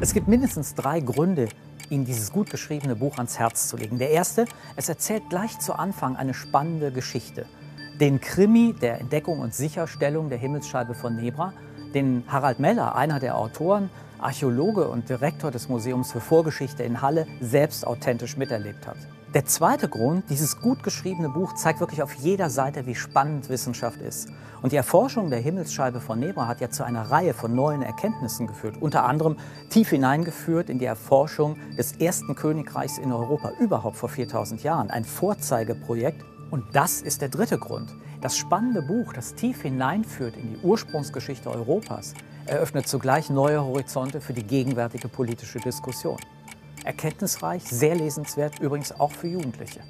Es gibt mindestens drei Gründe, Ihnen dieses gut geschriebene Buch ans Herz zu legen. Der erste, es erzählt gleich zu Anfang eine spannende Geschichte. Den Krimi der Entdeckung und Sicherstellung der Himmelsscheibe von Nebra, den Harald Meller, einer der Autoren, Archäologe und Direktor des Museums für Vorgeschichte in Halle, selbst authentisch miterlebt hat. Der zweite Grund, dieses gut geschriebene Buch zeigt wirklich auf jeder Seite, wie spannend Wissenschaft ist. Und die Erforschung der Himmelsscheibe von Nebra hat ja zu einer Reihe von neuen Erkenntnissen geführt. Unter anderem tief hineingeführt in die Erforschung des ersten Königreichs in Europa überhaupt vor 4000 Jahren. Ein Vorzeigeprojekt. Und das ist der dritte Grund. Das spannende Buch, das tief hineinführt in die Ursprungsgeschichte Europas, eröffnet zugleich neue Horizonte für die gegenwärtige politische Diskussion. Erkenntnisreich, sehr lesenswert, übrigens auch für Jugendliche.